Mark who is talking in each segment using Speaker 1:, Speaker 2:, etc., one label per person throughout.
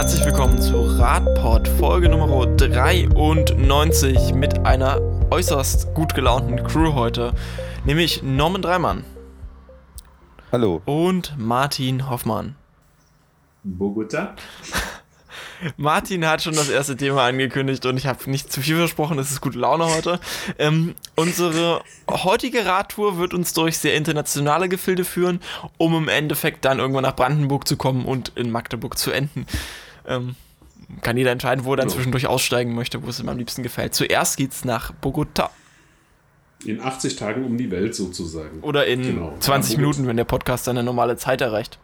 Speaker 1: herzlich willkommen zu Radpod Folge Nummer 93 mit einer äußerst gut gelaunten Crew heute, nämlich Norman Dreimann.
Speaker 2: Hallo.
Speaker 1: Und Martin Hoffmann.
Speaker 3: Bogota.
Speaker 1: Martin hat schon das erste Thema angekündigt und ich habe nicht zu viel versprochen, es ist gute Laune heute. Ähm, unsere heutige Radtour wird uns durch sehr internationale Gefilde führen, um im Endeffekt dann irgendwann nach Brandenburg zu kommen und in Magdeburg zu enden. Ähm, kann jeder entscheiden, wo er dann ja. zwischendurch aussteigen möchte, wo es ihm am liebsten gefällt. Zuerst geht's nach Bogota.
Speaker 3: In 80 Tagen um die Welt sozusagen.
Speaker 1: Oder in genau. 20 Minuten, wenn der Podcast seine normale Zeit erreicht.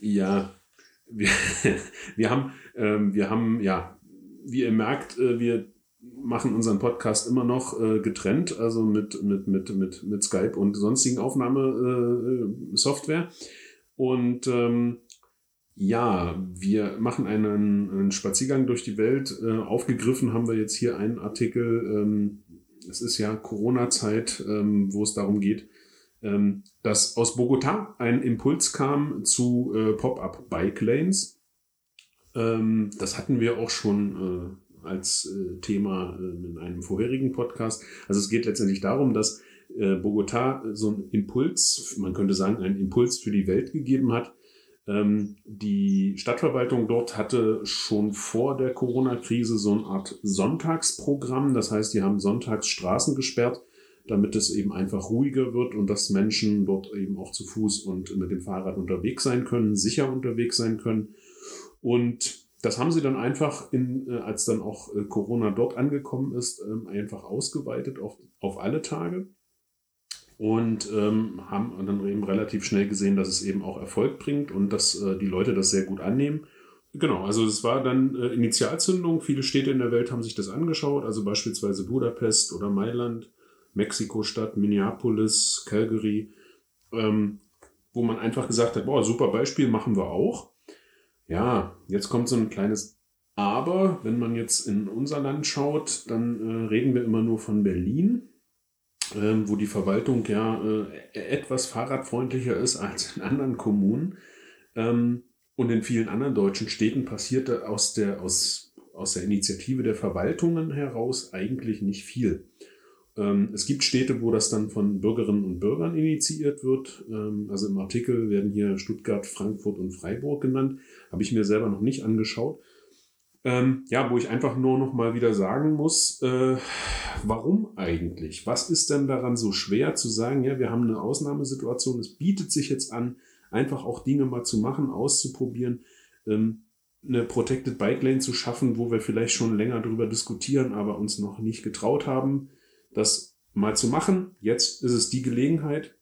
Speaker 3: Ja, wir, wir, haben, ähm, wir haben, ja, wie ihr merkt, äh, wir machen unseren Podcast immer noch äh, getrennt, also mit, mit, mit, mit, mit Skype und sonstigen Aufnahmesoftware. Äh, und ähm, ja, wir machen einen, einen, Spaziergang durch die Welt. Äh, aufgegriffen haben wir jetzt hier einen Artikel. Ähm, es ist ja Corona-Zeit, ähm, wo es darum geht, ähm, dass aus Bogota ein Impuls kam zu äh, Pop-up Bike Lanes. Ähm, das hatten wir auch schon äh, als äh, Thema äh, in einem vorherigen Podcast. Also es geht letztendlich darum, dass äh, Bogota so einen Impuls, man könnte sagen, einen Impuls für die Welt gegeben hat. Ähm, die Stadtverwaltung dort hatte schon vor der Corona-Krise so eine Art Sonntagsprogramm. Das heißt, die haben sonntags Straßen gesperrt damit es eben einfach ruhiger wird und dass Menschen dort eben auch zu Fuß und mit dem Fahrrad unterwegs sein können, sicher unterwegs sein können. Und das haben sie dann einfach, in, äh, als dann auch äh, Corona dort angekommen ist, ähm, einfach ausgeweitet auf, auf alle Tage und ähm, haben dann eben relativ schnell gesehen, dass es eben auch Erfolg bringt und dass äh, die Leute das sehr gut annehmen. Genau, also es war dann äh, Initialzündung. Viele Städte in der Welt haben sich das angeschaut, also beispielsweise Budapest oder Mailand Mexiko-Stadt, Minneapolis, Calgary, ähm, wo man einfach gesagt hat, boah, super Beispiel, machen wir auch. Ja, jetzt kommt so ein kleines Aber, wenn man jetzt in unser Land schaut, dann äh, reden wir immer nur von Berlin, ähm, wo die Verwaltung ja äh, etwas fahrradfreundlicher ist als in anderen Kommunen. Ähm, und in vielen anderen deutschen Städten passierte aus der, aus, aus der Initiative der Verwaltungen heraus eigentlich nicht viel. Ähm, es gibt Städte, wo das dann von Bürgerinnen und Bürgern initiiert wird. Ähm, also im Artikel werden hier Stuttgart, Frankfurt und Freiburg genannt. Habe ich mir selber noch nicht angeschaut. Ähm, ja, wo ich einfach nur noch mal wieder sagen muss, äh, warum eigentlich? Was ist denn daran so schwer zu sagen, ja, wir haben eine Ausnahmesituation, es bietet sich jetzt an, einfach auch Dinge mal zu machen, auszuprobieren, ähm, eine Protected Bike Lane zu schaffen, wo wir vielleicht schon länger darüber diskutieren, aber uns noch nicht getraut haben das mal zu machen. Jetzt ist es die Gelegenheit.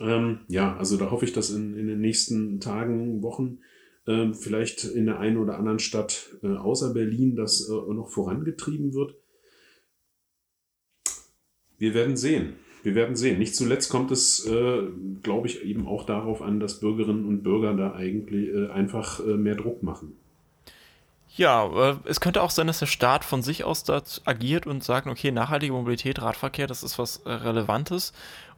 Speaker 3: Ähm, ja, also da hoffe ich, dass in, in den nächsten Tagen, Wochen, äh, vielleicht in der einen oder anderen Stadt äh, außer Berlin das äh, noch vorangetrieben wird. Wir werden sehen. Wir werden sehen. Nicht zuletzt kommt es, äh, glaube ich, eben auch darauf an, dass Bürgerinnen und Bürger da eigentlich äh, einfach äh, mehr Druck machen.
Speaker 1: Ja, äh, es könnte auch sein, dass der Staat von sich aus da agiert und sagt, okay, nachhaltige Mobilität, Radverkehr, das ist was Relevantes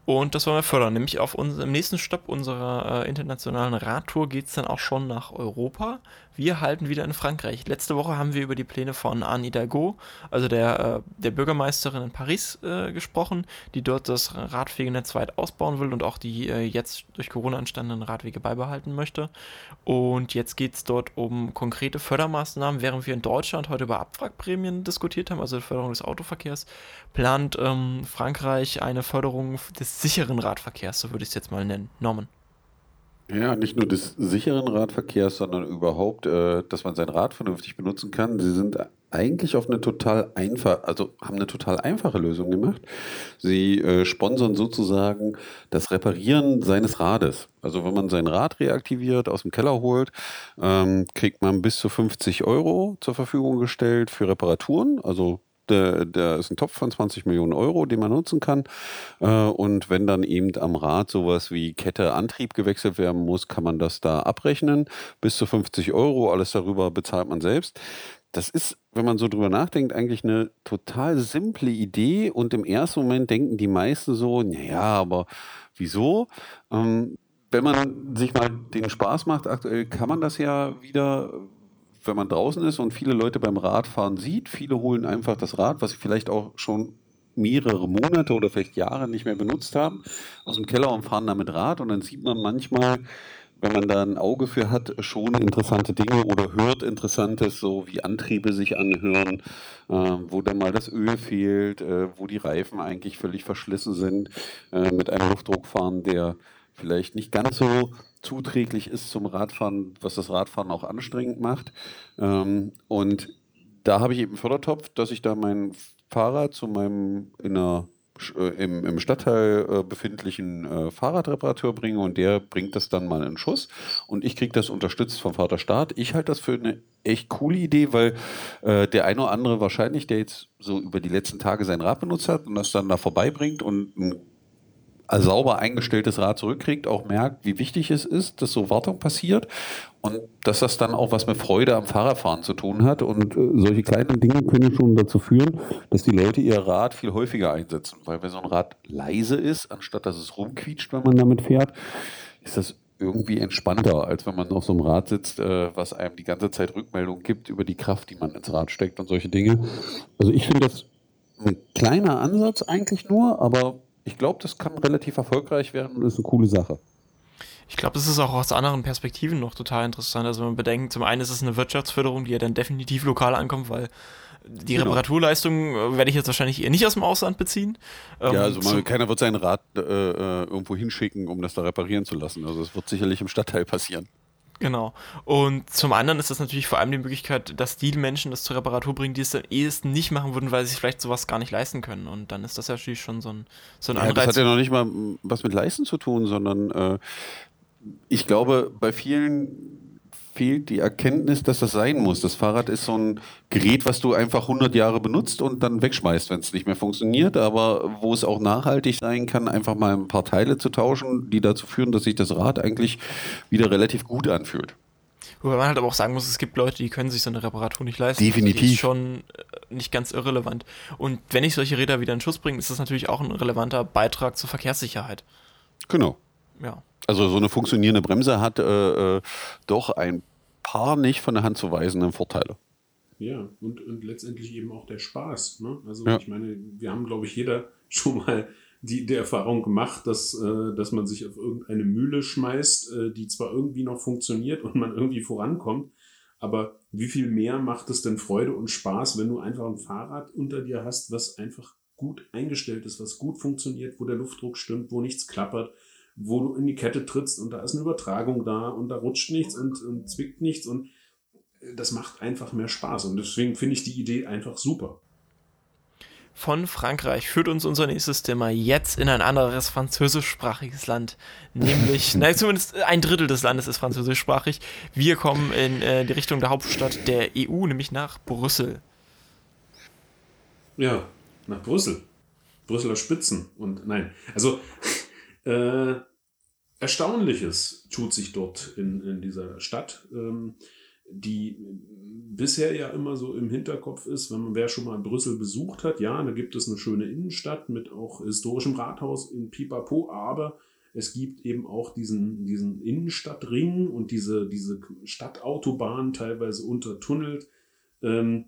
Speaker 1: und das wollen wir fördern. Nämlich auf uns, im nächsten Stopp unserer äh, internationalen Radtour geht es dann auch schon nach Europa. Wir halten wieder in Frankreich. Letzte Woche haben wir über die Pläne von Anne Hidalgo, also der, äh, der Bürgermeisterin in Paris, äh, gesprochen, die dort das Radwegenetz weit ausbauen will und auch die äh, jetzt durch Corona entstandenen Radwege beibehalten möchte. Und jetzt geht es dort um konkrete Fördermaßnahmen. Während wir in Deutschland heute über Abwrackprämien diskutiert haben, also die Förderung des Autoverkehrs, plant ähm, Frankreich eine Förderung des sicheren Radverkehrs, so würde ich es jetzt mal nennen. Norman.
Speaker 2: Ja, nicht nur des sicheren Radverkehrs, sondern überhaupt, äh, dass man sein Rad vernünftig benutzen kann. Sie sind eigentlich auf eine total einfach, also haben eine total einfache Lösung gemacht. Sie äh, sponsern sozusagen das Reparieren seines Rades. Also wenn man sein Rad reaktiviert, aus dem Keller holt, ähm, kriegt man bis zu 50 Euro zur Verfügung gestellt für Reparaturen. Also der ist ein Topf von 20 Millionen Euro, den man nutzen kann. Äh, und wenn dann eben am Rad sowas wie Kette, Antrieb gewechselt werden muss, kann man das da abrechnen. Bis zu 50 Euro, alles darüber bezahlt man selbst. Das ist, wenn man so drüber nachdenkt, eigentlich eine total simple Idee. Und im ersten Moment denken die meisten so, naja, aber wieso? Ähm, wenn man sich mal den Spaß macht, aktuell kann man das ja wieder, wenn man draußen ist und viele Leute beim Radfahren sieht. Viele holen einfach das Rad, was sie vielleicht auch schon mehrere Monate oder vielleicht Jahre nicht mehr benutzt haben, aus dem Keller und fahren damit Rad. Und dann sieht man manchmal, wenn man da ein Auge für hat, schon interessante Dinge oder hört Interessantes, so wie Antriebe sich anhören, äh, wo dann mal das Öl fehlt, äh, wo die Reifen eigentlich völlig verschlissen sind, äh, mit einem Luftdruckfahren, der vielleicht nicht ganz so zuträglich ist zum Radfahren, was das Radfahren auch anstrengend macht. Ähm, und da habe ich eben einen Fördertopf, dass ich da mein Fahrrad zu meinem in einer, äh, im, im Stadtteil äh, befindlichen äh, Fahrradreparateur bringe und der bringt das dann mal in Schuss und ich kriege das unterstützt vom Vaterstaat. Ich halte das für eine echt coole Idee, weil äh, der eine oder andere wahrscheinlich, der jetzt so über die letzten Tage sein Rad benutzt hat und das dann da vorbeibringt und ein sauber eingestelltes Rad zurückkriegt, auch merkt, wie wichtig es ist, dass so Wartung passiert und dass das dann auch was mit Freude am Fahrradfahren zu tun hat. Und äh, solche kleinen Dinge können schon dazu führen, dass die Leute ihr Rad viel häufiger einsetzen. Weil wenn so ein Rad leise ist, anstatt dass es rumquietscht, wenn man damit fährt, ist das irgendwie entspannter, als wenn man auf so einem Rad sitzt, äh, was einem die ganze Zeit Rückmeldung gibt über die Kraft, die man ins Rad steckt und solche Dinge. Also ich finde das ein kleiner Ansatz eigentlich nur, aber ich glaube, das kann relativ erfolgreich werden und ist eine coole Sache.
Speaker 1: Ich glaube, das ist auch aus anderen Perspektiven noch total interessant. Also wenn man bedenkt, zum einen ist es eine Wirtschaftsförderung, die ja dann definitiv lokal ankommt, weil die genau. Reparaturleistung äh, werde ich jetzt wahrscheinlich eher nicht aus dem Ausland beziehen.
Speaker 2: Ähm, ja, also man, keiner wird sein Rad äh, äh, irgendwo hinschicken, um das da reparieren zu lassen. Also das wird sicherlich im Stadtteil passieren.
Speaker 1: Genau. Und zum anderen ist das natürlich vor allem die Möglichkeit, dass die Menschen das zur Reparatur bringen, die es dann ehesten nicht machen würden, weil sie sich vielleicht sowas gar nicht leisten können. Und dann ist das ja natürlich schon so ein, so ein
Speaker 2: ja, Anreiz. Das hat ja noch nicht mal was mit Leisten zu tun, sondern äh, ich glaube, bei vielen fehlt die Erkenntnis, dass das sein muss. Das Fahrrad ist so ein Gerät, was du einfach 100 Jahre benutzt und dann wegschmeißt, wenn es nicht mehr funktioniert, aber wo es auch nachhaltig sein kann, einfach mal ein paar Teile zu tauschen, die dazu führen, dass sich das Rad eigentlich wieder relativ gut anfühlt.
Speaker 1: Wobei man halt aber auch sagen muss, es gibt Leute, die können sich so eine Reparatur nicht leisten.
Speaker 2: Definitiv.
Speaker 1: Also die ist schon äh, nicht ganz irrelevant. Und wenn ich solche Räder wieder in Schuss bringe, ist das natürlich auch ein relevanter Beitrag zur Verkehrssicherheit.
Speaker 2: Genau.
Speaker 1: Ja.
Speaker 2: Also so eine funktionierende Bremse hat äh, äh, doch ein paar nicht von der Hand zu weisenden Vorteile.
Speaker 3: Ja, und, und letztendlich eben auch der Spaß. Ne? Also ja. ich meine, wir haben, glaube ich, jeder schon mal die, die Erfahrung gemacht, dass, äh, dass man sich auf irgendeine Mühle schmeißt, äh, die zwar irgendwie noch funktioniert und man irgendwie vorankommt, aber wie viel mehr macht es denn Freude und Spaß, wenn du einfach ein Fahrrad unter dir hast, was einfach gut eingestellt ist, was gut funktioniert, wo der Luftdruck stimmt, wo nichts klappert, wo du in die Kette trittst und da ist eine Übertragung da und da rutscht nichts und, und zwickt nichts und das macht einfach mehr Spaß und deswegen finde ich die Idee einfach super.
Speaker 1: Von Frankreich führt uns unser nächstes Thema jetzt in ein anderes französischsprachiges Land, nämlich, nein, zumindest ein Drittel des Landes ist französischsprachig. Wir kommen in äh, die Richtung der Hauptstadt der EU, nämlich nach Brüssel.
Speaker 3: Ja, nach Brüssel. Brüsseler Spitzen und nein, also äh, Erstaunliches tut sich dort in, in dieser Stadt, ähm, die bisher ja immer so im Hinterkopf ist, wenn man wer schon mal Brüssel besucht hat, ja, da gibt es eine schöne Innenstadt mit auch historischem Rathaus in Pipapo, aber es gibt eben auch diesen, diesen Innenstadtring und diese, diese Stadtautobahn teilweise untertunnelt. Ähm,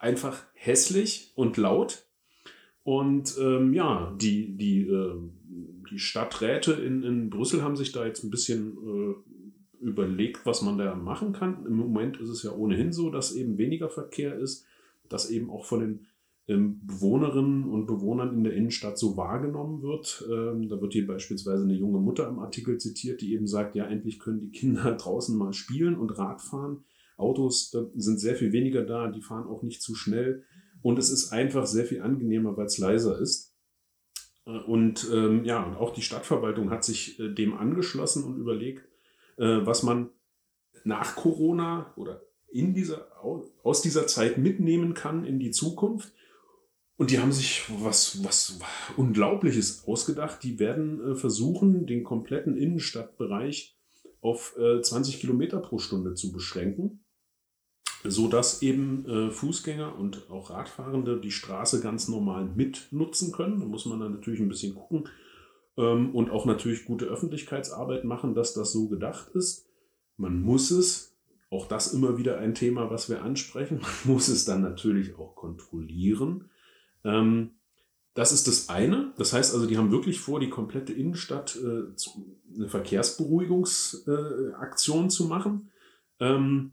Speaker 3: einfach hässlich und laut. Und ähm, ja, die, die äh, die Stadträte in, in Brüssel haben sich da jetzt ein bisschen äh, überlegt, was man da machen kann. Im Moment ist es ja ohnehin so, dass eben weniger Verkehr ist, dass eben auch von den ähm, Bewohnerinnen und Bewohnern in der Innenstadt so wahrgenommen wird. Ähm, da wird hier beispielsweise eine junge Mutter im Artikel zitiert, die eben sagt, ja, endlich können die Kinder draußen mal spielen und Rad fahren. Autos äh, sind sehr viel weniger da, die fahren auch nicht zu schnell. Und es ist einfach sehr viel angenehmer, weil es leiser ist. Und ähm, ja, und auch die Stadtverwaltung hat sich äh, dem angeschlossen und überlegt, äh, was man nach Corona oder in dieser, aus dieser Zeit mitnehmen kann in die Zukunft. Und die haben sich was, was Unglaubliches ausgedacht. Die werden äh, versuchen, den kompletten Innenstadtbereich auf äh, 20 Kilometer pro Stunde zu beschränken so dass eben äh, Fußgänger und auch Radfahrende die Straße ganz normal mitnutzen können. Da muss man dann natürlich ein bisschen gucken, ähm, und auch natürlich gute Öffentlichkeitsarbeit machen, dass das so gedacht ist. Man muss es, auch das immer wieder ein Thema, was wir ansprechen, man muss es dann natürlich auch kontrollieren. Ähm, das ist das eine. Das heißt also, die haben wirklich vor, die komplette Innenstadt äh, eine Verkehrsberuhigungsaktion äh, zu machen. Ähm,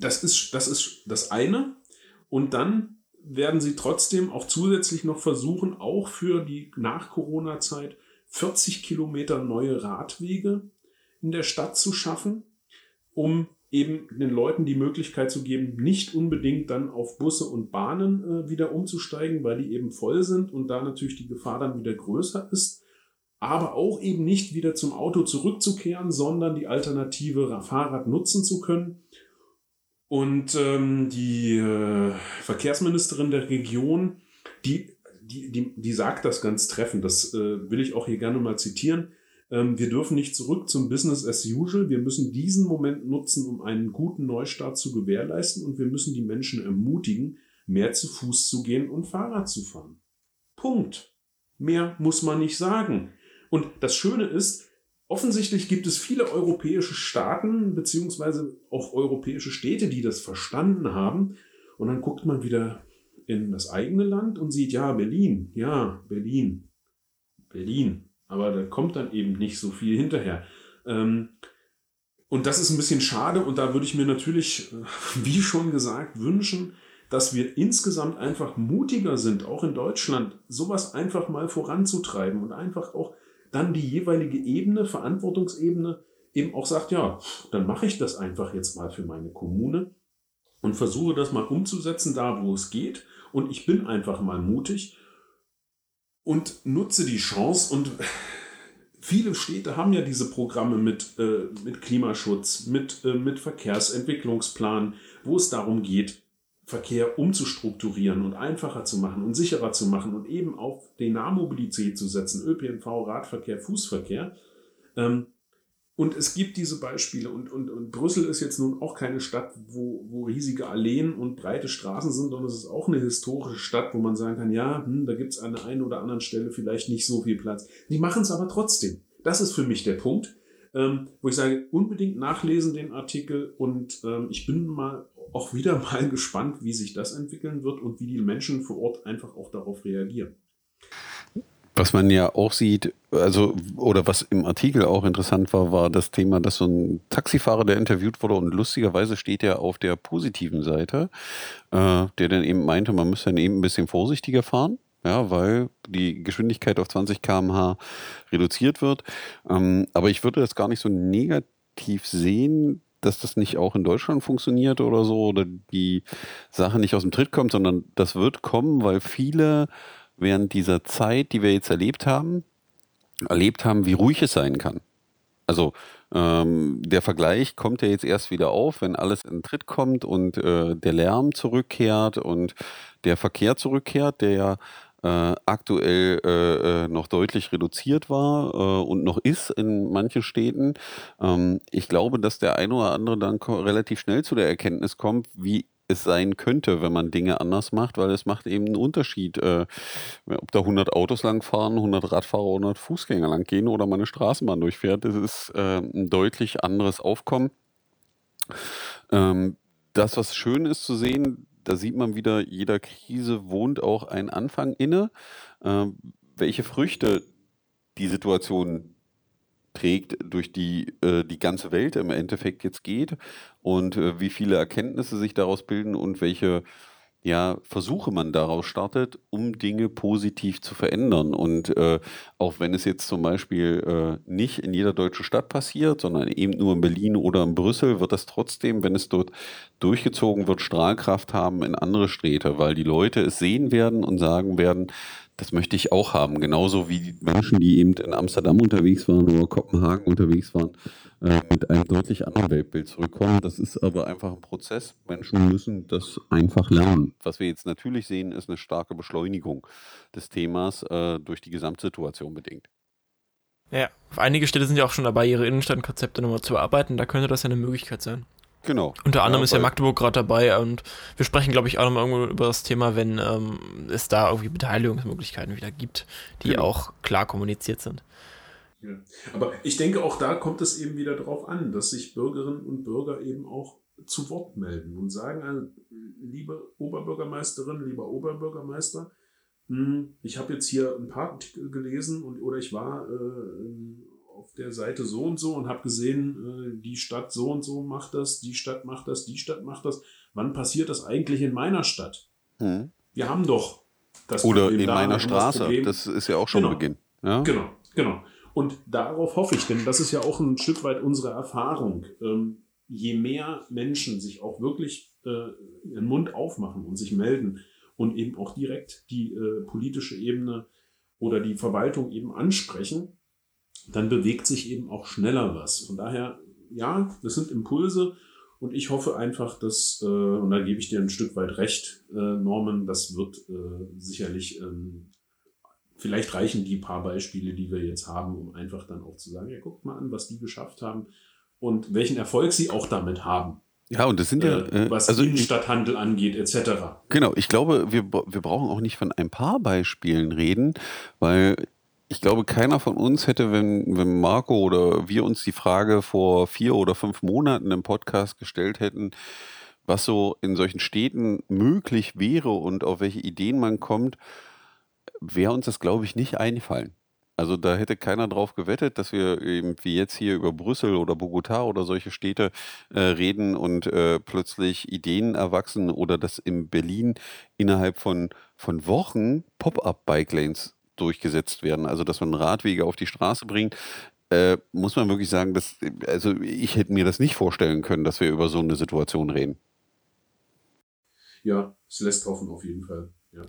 Speaker 3: das, ist, das ist das eine. Und dann werden sie trotzdem auch zusätzlich noch versuchen, auch für die Nach-Corona-Zeit 40 Kilometer neue Radwege in der Stadt zu schaffen, um eben den Leuten die Möglichkeit zu geben, nicht unbedingt dann auf Busse und Bahnen äh, wieder umzusteigen, weil die eben voll sind und da natürlich die Gefahr dann wieder größer ist, aber auch eben nicht wieder zum Auto zurückzukehren, sondern die Alternative Fahrrad nutzen zu können. Und ähm, die äh, Verkehrsministerin der Region, die, die, die, die sagt das ganz treffend, das äh, will ich auch hier gerne mal zitieren. Ähm, wir dürfen nicht zurück zum Business as usual. Wir müssen diesen Moment nutzen, um einen guten Neustart zu gewährleisten und wir müssen die Menschen ermutigen, mehr zu Fuß zu gehen und Fahrrad zu fahren. Punkt. Mehr muss man nicht sagen. Und das Schöne ist, offensichtlich gibt es viele europäische Staaten beziehungsweise auch europäische Städte, die das verstanden haben. Und dann guckt man wieder in das eigene Land und sieht, ja, Berlin, ja, Berlin, Berlin, aber da kommt dann eben nicht so viel hinterher. Ähm, und das ist ein bisschen schade und da würde ich mir natürlich, äh, wie schon gesagt, wünschen, dass wir insgesamt einfach mutiger sind, auch in Deutschland, sowas einfach mal voranzutreiben und einfach auch dann die jeweilige Ebene, Verantwortungsebene, eben auch sagt, ja, dann mache ich das einfach jetzt mal für meine Kommune und versuche das mal umzusetzen, da wo es geht. Und ich bin einfach mal mutig und nutze die Chance und viele Städte haben ja diese Programme mit, äh, mit Klimaschutz, mit, äh, mit Verkehrsentwicklungsplan, wo es darum geht, Verkehr umzustrukturieren und einfacher zu machen und sicherer zu machen und eben auf die Nahmobilität zu setzen, ÖPNV, Radverkehr, Fußverkehr. Ähm, und es gibt diese Beispiele und, und, und Brüssel ist jetzt nun auch keine Stadt, wo, wo riesige Alleen und breite Straßen sind, sondern es ist auch eine historische Stadt, wo man sagen kann, ja, hm, da gibt es an der einen oder anderen Stelle vielleicht nicht so viel Platz. Die machen es aber trotzdem. Das ist für mich der Punkt, ähm, wo ich sage, unbedingt nachlesen den Artikel und ähm, ich bin mal auch wieder mal gespannt, wie sich das entwickeln wird und wie die Menschen vor Ort einfach auch darauf reagieren.
Speaker 2: Was man ja auch sieht, also, oder was im Artikel auch interessant war, war das Thema, dass so ein Taxifahrer, der interviewt wurde und lustigerweise steht er auf der positiven Seite, äh, der dann eben meinte, man müsse dann eben ein bisschen vorsichtiger fahren. Ja, weil die Geschwindigkeit auf 20 km/h reduziert wird. Ähm, aber ich würde das gar nicht so negativ sehen, dass das nicht auch in Deutschland funktioniert oder so, oder die Sache nicht aus dem Tritt kommt, sondern das wird kommen, weil viele während dieser Zeit, die wir jetzt erlebt haben, erlebt haben, wie ruhig es sein kann. Also ähm, der Vergleich kommt ja jetzt erst wieder auf, wenn alles in Tritt kommt und äh, der Lärm zurückkehrt und der Verkehr zurückkehrt, der ja äh, aktuell äh, äh noch deutlich reduziert war äh, und noch ist in manchen Städten. Ähm, ich glaube, dass der eine oder andere dann relativ schnell zu der Erkenntnis kommt, wie es sein könnte, wenn man Dinge anders macht, weil es macht eben einen Unterschied, äh, ob da 100 Autos langfahren, 100 Radfahrer, 100 Fußgänger lang gehen oder man eine Straßenbahn durchfährt. Das ist äh, ein deutlich anderes Aufkommen. Ähm, das, was schön ist zu sehen, da sieht man wieder, jeder Krise wohnt auch ein Anfang inne. Äh, welche Früchte die Situation trägt, durch die äh, die ganze Welt im Endeffekt jetzt geht und äh, wie viele Erkenntnisse sich daraus bilden und welche ja, Versuche man daraus startet, um Dinge positiv zu verändern. Und äh, auch wenn es jetzt zum Beispiel äh, nicht in jeder deutschen Stadt passiert, sondern eben nur in Berlin oder in Brüssel, wird das trotzdem, wenn es dort durchgezogen wird, Strahlkraft haben in andere Städte, weil die Leute es sehen werden und sagen werden, das möchte ich auch haben. Genauso wie die Menschen, die eben in Amsterdam unterwegs waren oder Kopenhagen unterwegs waren, äh, mit einem deutlich anderen Weltbild zurückkommen. Das ist aber einfach ein Prozess. Menschen müssen das einfach lernen. Was wir jetzt natürlich sehen, ist eine starke Beschleunigung des Themas äh, durch die Gesamtsituation bedingt.
Speaker 1: Ja, auf einige Städte sind ja auch schon dabei, ihre Innenstadtkonzepte nochmal zu bearbeiten. Da könnte das ja eine Möglichkeit sein.
Speaker 2: Genau.
Speaker 1: Unter anderem
Speaker 2: Ja,
Speaker 1: ist ja Magdeburg gerade dabei und wir sprechen, glaube ich, auch nochmal irgendwo über das Thema, wenn ähm, es da irgendwie Beteiligungsmöglichkeiten wieder gibt, die
Speaker 2: Genau.
Speaker 1: auch klar kommuniziert sind.
Speaker 3: Ja. Aber ich denke, auch da kommt es eben wieder darauf an, dass sich Bürgerinnen und Bürger eben auch zu Wort melden und sagen, also, liebe Oberbürgermeisterin, lieber Oberbürgermeister, hm, ich habe jetzt hier ein paar Artikel gelesen und oder ich war äh, auf der Seite so und so und habe gesehen, äh, die Stadt so und so macht das, die Stadt macht das, die Stadt macht das. Wann passiert das eigentlich in meiner Stadt?
Speaker 2: Mhm.
Speaker 3: Wir haben doch das
Speaker 2: Oder
Speaker 3: Problem
Speaker 2: in
Speaker 3: da,
Speaker 2: meiner
Speaker 3: das
Speaker 2: Straße.
Speaker 3: Problem-
Speaker 2: Das ist ja auch schon
Speaker 3: Genau.
Speaker 2: Beginn. Ja?
Speaker 3: Genau, genau. Und darauf hoffe ich, denn das ist ja auch ein Stück weit unsere Erfahrung. Ähm, je mehr Menschen sich auch wirklich äh, ihren Mund aufmachen und sich melden und eben auch direkt die äh, politische Ebene oder die Verwaltung eben ansprechen, dann bewegt sich eben auch schneller was. Von daher, ja, das sind Impulse und ich hoffe einfach, dass, äh, und da gebe ich dir ein Stück weit recht, äh, Norman, das wird äh, sicherlich ähm, vielleicht reichen die paar Beispiele, die wir jetzt haben, um einfach dann auch zu sagen, ja, guckt mal an, was die geschafft haben und welchen Erfolg sie auch damit haben,
Speaker 2: Ja, und das sind ja,
Speaker 3: äh,
Speaker 2: äh,
Speaker 3: was
Speaker 2: also
Speaker 3: Innenstadthandel angeht, etc.
Speaker 2: genau, ich glaube, wir, wir brauchen auch nicht von ein paar Beispielen reden, weil ich glaube, keiner von uns hätte, wenn, wenn Marco oder wir uns die Frage vor vier oder fünf Monaten im Podcast gestellt hätten, was so in solchen Städten möglich wäre und auf welche Ideen man kommt, wäre uns das, glaube ich, nicht eingefallen. Also da hätte keiner drauf gewettet, dass wir eben wie jetzt hier über Brüssel oder Bogotá oder solche Städte äh, reden und äh, plötzlich Ideen erwachsen oder dass in Berlin innerhalb von, von Wochen Pop-up-Bike-Lanes durchgesetzt werden. Also dass man Radwege auf die Straße bringt. Äh, muss man wirklich sagen, dass, also ich hätte mir das nicht vorstellen können, dass wir über so eine Situation reden.
Speaker 3: Ja, es lässt hoffen auf jeden Fall. Ja.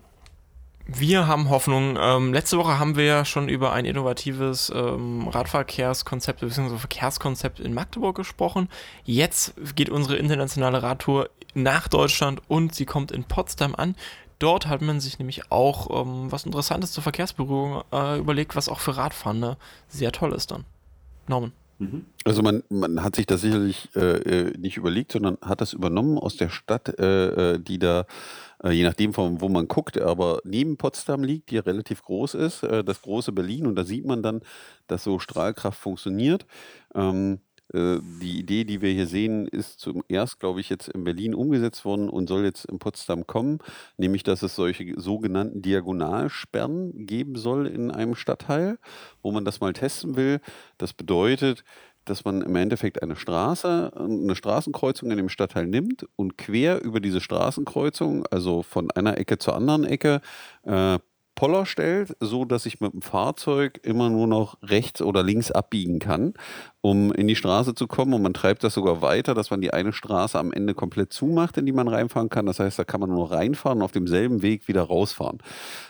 Speaker 1: Wir haben Hoffnung. Ähm, letzte Woche haben wir ja schon über ein innovatives ähm, Radverkehrskonzept bzw. Verkehrskonzept in Magdeburg gesprochen. Jetzt geht unsere internationale Radtour nach Deutschland und sie kommt in Potsdam an. Dort hat man sich nämlich auch ähm, was Interessantes zur Verkehrsberührung äh, überlegt, was auch für Radfahrende sehr toll ist dann. Norman.
Speaker 3: Mhm.
Speaker 2: Also man, man hat sich das sicherlich äh, äh, nicht überlegt, sondern hat das übernommen aus der Stadt, äh, äh, die da, äh, je nachdem von wo man guckt, aber neben Potsdam liegt, die relativ groß ist, äh, das große Berlin. Und da sieht man dann, dass so Strahlkraft funktioniert. Ähm, äh, die Idee, die wir hier sehen, ist zuerst, glaube ich, jetzt in Berlin umgesetzt worden und soll jetzt in Potsdam kommen, nämlich dass es solche sogenannten Diagonalsperren geben soll in einem Stadtteil, wo man das mal testen will. Das bedeutet, dass man im Endeffekt eine Straße, eine Straßenkreuzung in dem Stadtteil nimmt und quer über diese Straßenkreuzung, also von einer Ecke zur anderen Ecke, äh, Poller stellt, so dass ich mit dem Fahrzeug immer nur noch rechts oder links abbiegen kann, um in die Straße zu kommen. Und man treibt das sogar weiter, dass man die eine Straße am Ende komplett zumacht, in die man reinfahren kann. Das heißt, da kann man nur reinfahren und auf demselben Weg wieder rausfahren.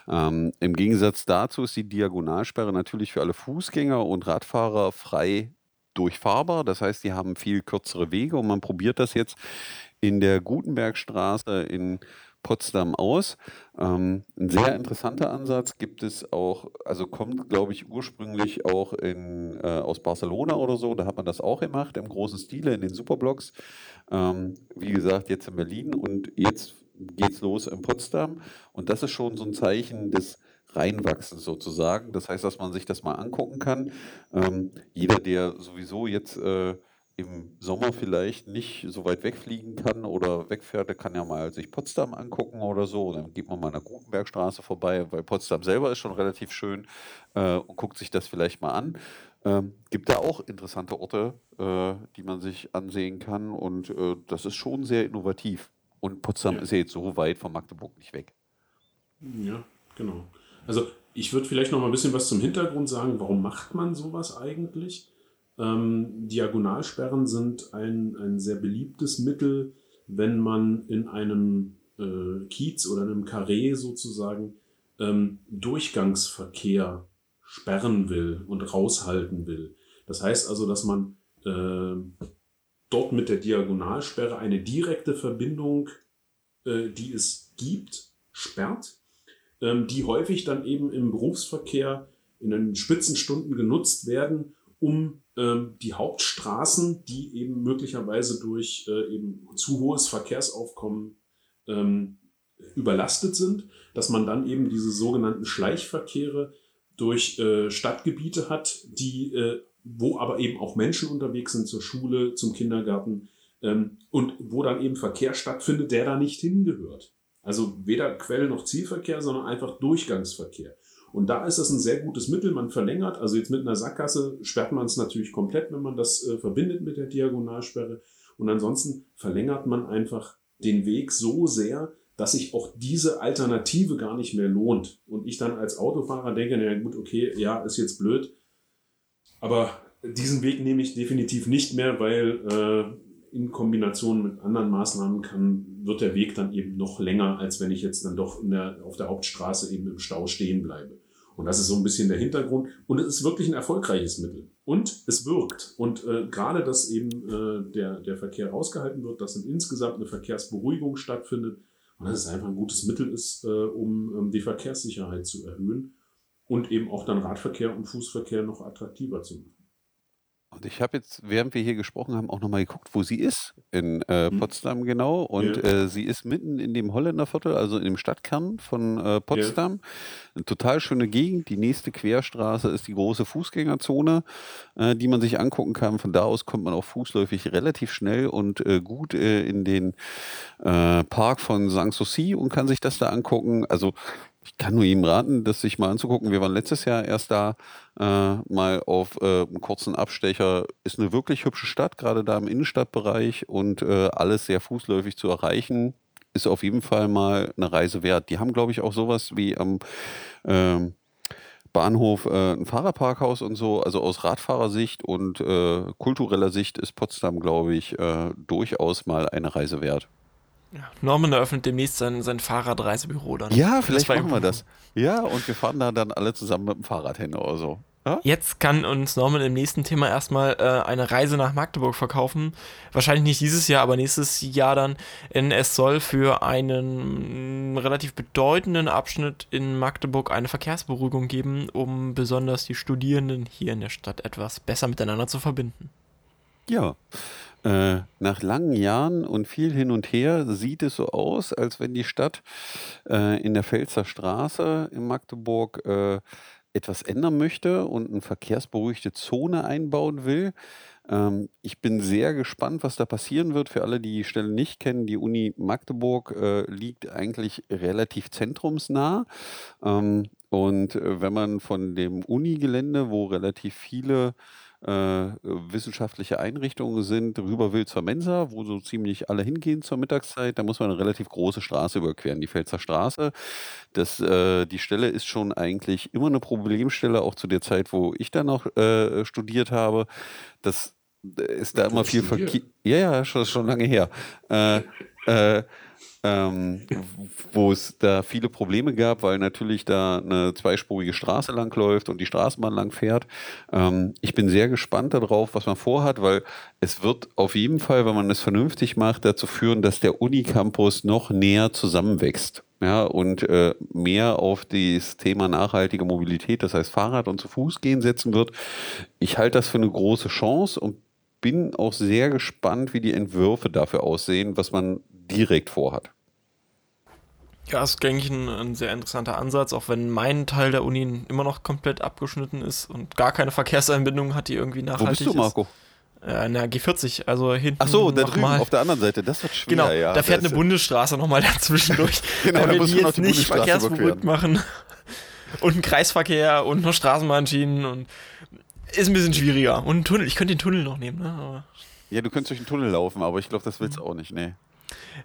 Speaker 2: Ähm, Im Gegensatz dazu ist die Diagonalsperre natürlich für alle Fußgänger und Radfahrer frei durchfahrbar. Das heißt, die haben viel kürzere Wege und man probiert das jetzt in der Gutenbergstraße in Potsdam aus. Ähm, ein sehr interessanter Ansatz gibt es auch, also kommt, glaube ich, ursprünglich auch in, äh, aus Barcelona oder so. Da hat man das auch gemacht, im großen Stile, in den Superblocks. Ähm, wie gesagt, jetzt in Berlin und jetzt geht's los in Potsdam. Und das ist schon so ein Zeichen des Reinwachsens sozusagen. Das heißt, dass man sich das mal angucken kann. Ähm, jeder, der sowieso jetzt äh, im Sommer vielleicht nicht so weit wegfliegen kann oder wegfährt, der kann ja mal sich Potsdam angucken oder so. Dann geht man mal an der Gutenbergstraße vorbei, weil Potsdam selber ist schon relativ schön äh, und guckt sich das vielleicht mal an. Ähm, gibt da auch interessante Orte, äh, die man sich ansehen kann und äh, das ist schon sehr innovativ. Und Potsdam
Speaker 3: Ja.
Speaker 2: ist ja jetzt so weit von Magdeburg nicht weg.
Speaker 3: Ja, genau. Also ich würde vielleicht noch mal ein bisschen was zum Hintergrund sagen. Warum macht man sowas eigentlich? Ähm, Diagonalsperren sind ein, ein sehr beliebtes Mittel, wenn man in einem äh, Kiez oder einem Karree sozusagen ähm, Durchgangsverkehr sperren will und raushalten will. Das heißt also, dass man äh, dort mit der Diagonalsperre eine direkte Verbindung, äh, die es gibt, sperrt ähm, die häufig dann eben im Berufsverkehr in den Spitzenstunden genutzt werden, um ähm, die Hauptstraßen, die eben möglicherweise durch äh, eben zu hohes Verkehrsaufkommen ähm, überlastet sind, dass man dann eben diese sogenannten Schleichverkehre durch äh, Stadtgebiete hat, die, äh, wo aber eben auch Menschen unterwegs sind zur Schule, zum Kindergarten ähm, und wo dann eben Verkehr stattfindet, der da nicht hingehört. Also weder Quell- noch Zielverkehr, sondern einfach Durchgangsverkehr. Und da ist das ein sehr gutes Mittel. Man verlängert, also jetzt mit einer Sackgasse sperrt man es natürlich komplett, wenn man das äh, verbindet mit der Diagonalsperre. Und ansonsten verlängert man einfach den Weg so sehr, dass sich auch diese Alternative gar nicht mehr lohnt. Und ich dann als Autofahrer denke, naja gut, okay, ja, ist jetzt blöd. Aber diesen Weg nehme ich definitiv nicht mehr, weil äh, in Kombination mit anderen Maßnahmen kann, wird der Weg dann eben noch länger, als wenn ich jetzt dann doch der, auf der Hauptstraße eben im Stau stehen bleibe. Und das ist so ein bisschen der Hintergrund. Und es ist wirklich ein erfolgreiches Mittel. Und es wirkt. Und äh, gerade, dass eben äh, der, der Verkehr rausgehalten wird, dass insgesamt eine Verkehrsberuhigung stattfindet und dass es einfach ein gutes Mittel ist, äh, um ähm, die Verkehrssicherheit zu erhöhen und eben auch dann Radverkehr und Fußverkehr noch attraktiver zu machen.
Speaker 2: Und ich habe jetzt, während wir hier gesprochen haben, auch nochmal geguckt, wo sie ist. In äh, hm. Potsdam genau. Und ja. äh, sie ist mitten in dem Holländerviertel, also im Stadtkern von äh, Potsdam. Ja. Eine total schöne Gegend. Die nächste Querstraße ist die große Fußgängerzone, äh, die man sich angucken kann. Von da aus kommt man auch fußläufig relativ schnell und äh, gut äh, in den Park von Sanssouci und kann sich das da angucken. Also ich kann nur ihm raten, das sich mal anzugucken. Wir waren letztes Jahr erst da, äh, mal auf äh, einen kurzen Abstecher. Ist eine wirklich hübsche Stadt, gerade da im Innenstadtbereich und äh, alles sehr fußläufig zu erreichen. Ist auf jeden Fall mal eine Reise wert. Die haben, glaube ich, auch sowas wie am ähm, Bahnhof äh, ein Fahrerparkhaus und so. Also aus Radfahrersicht und äh, kultureller Sicht ist Potsdam, glaube ich, äh, durchaus mal eine Reise wert.
Speaker 1: Norman eröffnet demnächst sein, sein Fahrradreisebüro dann.
Speaker 2: Ja, vielleicht machen wir das. Ja, und wir fahren da dann alle zusammen mit dem Fahrrad hin oder so.
Speaker 1: Ja? Jetzt kann uns Norman im nächsten Thema erstmal äh, eine Reise nach Magdeburg verkaufen. Wahrscheinlich nicht dieses Jahr, aber nächstes Jahr dann. Denn es soll für einen relativ bedeutenden Abschnitt in Magdeburg eine Verkehrsberuhigung geben, um besonders die Studierenden hier in der Stadt etwas besser miteinander zu verbinden.
Speaker 2: Ja, äh, nach langen Jahren und viel hin und her sieht es so aus, als wenn die Stadt äh, in der Pfälzer Straße in Magdeburg äh, etwas ändern möchte und eine verkehrsberuhigte Zone einbauen will. Ähm, ich bin sehr gespannt, was da passieren wird. Für alle, die die Stelle nicht kennen, die Uni Magdeburg äh, liegt eigentlich relativ zentrumsnah. Ähm, und äh, wenn man von dem Unigelände, wo relativ viele wissenschaftliche Einrichtungen sind, rüber will zur Mensa, wo so ziemlich alle hingehen zur Mittagszeit. Da muss man eine relativ große Straße überqueren, die Pfälzer Straße. Das, äh, die Stelle ist schon eigentlich immer eine Problemstelle, auch zu der Zeit, wo ich da noch äh, studiert habe. Das äh, ist da immer viel Verkehr. Ja, ja, schon, schon lange her. Äh, äh, ähm, wo es da viele Probleme gab, weil natürlich da eine zweispurige Straße langläuft und die Straßenbahn lang fährt. Ähm, ich bin sehr gespannt darauf, was man vorhat, weil es wird auf jeden Fall, wenn man es vernünftig macht, dazu führen, dass der Unicampus noch näher zusammenwächst. Ja, und äh, mehr auf das Thema nachhaltige Mobilität, das heißt Fahrrad und zu Fuß gehen setzen wird. Ich halte das für eine große Chance und bin auch sehr gespannt, wie die Entwürfe dafür aussehen, was man direkt vorhat.
Speaker 1: Ja, ist, denke ich, ein, ein, sehr interessanter Ansatz, auch wenn mein Teil der Uni immer noch komplett abgeschnitten ist und gar keine Verkehrseinbindung hat, die irgendwie nachhaltig ist. Wo bist du, Marco? Äh, na, G40, also hinten.
Speaker 2: Ach so, da drüben auf der anderen Seite, das wird schwer.
Speaker 1: Genau, ja, da fährt eine Bundesstraße nochmal dazwischen durch. genau, da wir die jetzt die nicht verkehrsberuhigt machen. Und einen Kreisverkehr und noch Straßenbahnschienen und ist ein bisschen schwieriger. Und ein Tunnel, ich könnte den Tunnel noch nehmen, ne? Aber
Speaker 2: ja, du könntest durch den Tunnel laufen, aber ich glaube, das willst du auch nicht, ne.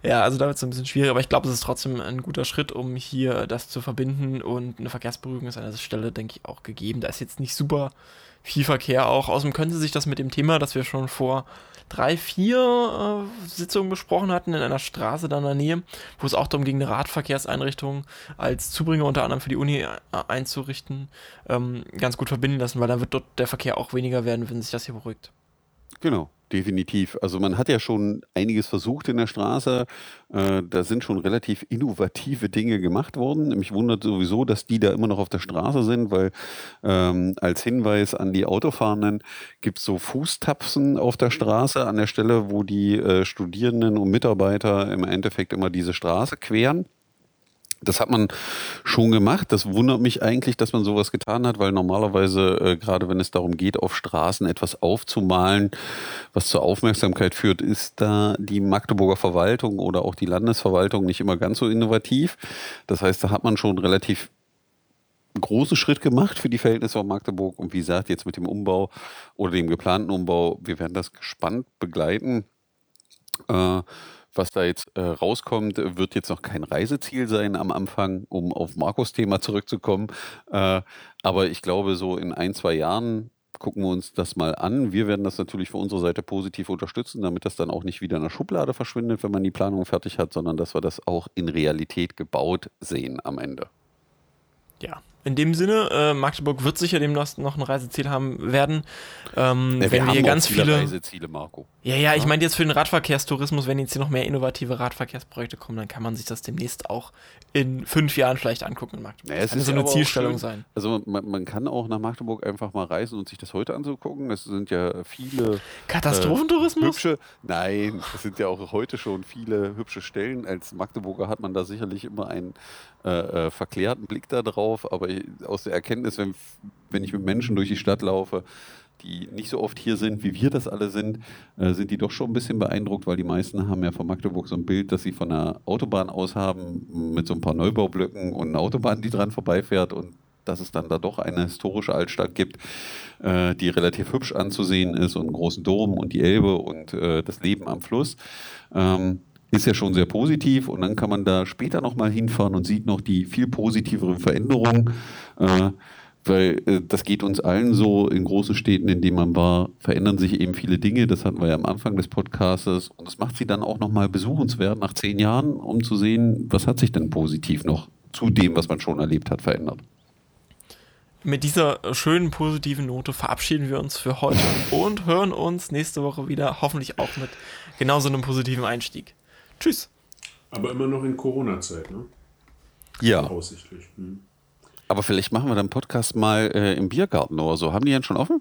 Speaker 1: Ja, also da wird es ein bisschen schwierig, aber ich glaube, es ist trotzdem ein guter Schritt, um hier das zu verbinden und eine Verkehrsberuhigung ist an dieser Stelle, denke ich, auch gegeben. Da ist jetzt nicht super viel Verkehr auch. Außerdem könnte sich das mit dem Thema, das wir schon vor drei, vier äh, Sitzungen besprochen hatten, in einer Straße da in der Nähe, wo es auch darum ging, eine Radverkehrseinrichtung als Zubringer unter anderem für die Uni äh, einzurichten, ähm, ganz gut verbinden lassen, weil dann wird dort der Verkehr auch weniger werden, wenn sich das hier beruhigt.
Speaker 2: Genau. Definitiv. Also man hat ja schon einiges versucht in der Straße. Äh, da sind schon relativ innovative Dinge gemacht worden. Mich wundert sowieso, dass die da immer noch auf der Straße sind, weil ähm, als Hinweis an die Autofahrenden gibt es so Fußtapsen auf der Straße an der Stelle, wo die äh, Studierenden und Mitarbeiter im Endeffekt immer diese Straße queren. Das hat man schon gemacht. Das wundert mich eigentlich, dass man sowas getan hat, weil normalerweise, äh, gerade wenn es darum geht, auf Straßen etwas aufzumalen, was zur Aufmerksamkeit führt, ist da die Magdeburger Verwaltung oder auch die Landesverwaltung nicht immer ganz so innovativ. Das heißt, da hat man schon relativ großen Schritt gemacht für die Verhältnisse von Magdeburg. Und wie gesagt, jetzt mit dem Umbau oder dem geplanten Umbau, wir werden das gespannt begleiten. Äh, was da jetzt äh, rauskommt, wird jetzt noch kein Reiseziel sein am Anfang, um auf Markus Thema zurückzukommen. Äh, aber ich glaube, so in ein, zwei Jahren gucken wir uns das mal an. Wir werden das natürlich von unserer Seite positiv unterstützen, damit das dann auch nicht wieder in der Schublade verschwindet, wenn man die Planung fertig hat, sondern dass wir das auch in Realität gebaut sehen am Ende.
Speaker 1: Ja, in dem Sinne, äh, Magdeburg wird sicher demnächst noch ein Reiseziel haben werden.
Speaker 2: Ähm, ja, wir wenn wir hier ganz viele, viele Reiseziele, Marco.
Speaker 1: Ja, ja, ich meine jetzt für den Radverkehrstourismus, wenn jetzt hier noch mehr innovative Radverkehrsprojekte kommen, dann kann man sich das demnächst auch in fünf Jahren vielleicht angucken in Magdeburg.
Speaker 2: Naja, es kann so eine Zielstellung sein. Also man, man, kann auch nach Magdeburg einfach mal reisen und sich das heute anzugucken. Es sind ja viele
Speaker 1: Katastrophentourismus.
Speaker 2: Äh, hübsche, nein, es sind ja auch heute schon viele hübsche Stellen. Als Magdeburger hat man da sicherlich immer einen äh, äh, verklärten Blick darauf, aber aus der Erkenntnis, wenn, wenn ich mit Menschen durch die Stadt laufe, die nicht so oft hier sind, wie wir das alle sind, äh, sind die doch schon ein bisschen beeindruckt, weil die meisten haben ja von Magdeburg so ein Bild, das sie von der Autobahn aus haben, mit so ein paar Neubaublöcken und einer Autobahn, die dran vorbeifährt und dass es dann da doch eine historische Altstadt gibt, äh, die relativ hübsch anzusehen ist und einen großen Dom und die Elbe und äh, das Leben am Fluss. Ähm, ist ja schon sehr positiv und dann kann man da später nochmal hinfahren und sieht noch die viel positiveren Veränderungen, äh, weil äh, das geht uns allen so in großen Städten, in denen man war, verändern sich eben viele Dinge, das hatten wir ja am Anfang des Podcasts und das macht sie dann auch nochmal besuchenswert nach zehn Jahren, um zu sehen, was hat sich denn positiv noch zu dem, was man schon erlebt hat, verändert.
Speaker 1: Mit dieser schönen positiven Note verabschieden wir uns für heute und hören uns nächste Woche wieder, hoffentlich auch mit genauso einem positiven Einstieg. Tschüss.
Speaker 3: Aber immer noch in Corona-Zeit, ne?
Speaker 2: Ja. Aussichtlich. Hm. Aber vielleicht machen wir dann Podcast mal äh, im Biergarten oder so. Haben die denn schon offen?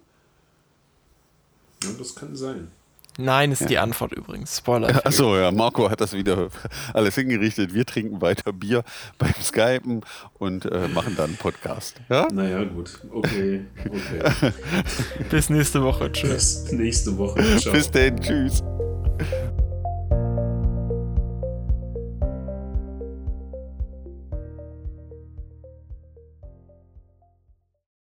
Speaker 3: Ja, das kann sein.
Speaker 1: Nein, ist ja. die Antwort übrigens. Spoiler.
Speaker 2: Achso, ja, Marco hat das wieder alles hingerichtet. Wir trinken weiter Bier beim Skypen und äh, machen dann einen Podcast. Ja?
Speaker 3: Naja, gut. Okay. okay.
Speaker 1: Bis nächste Woche. Tschüss.
Speaker 3: Bis nächste Woche.
Speaker 2: Ciao. Bis dann. Tschüss.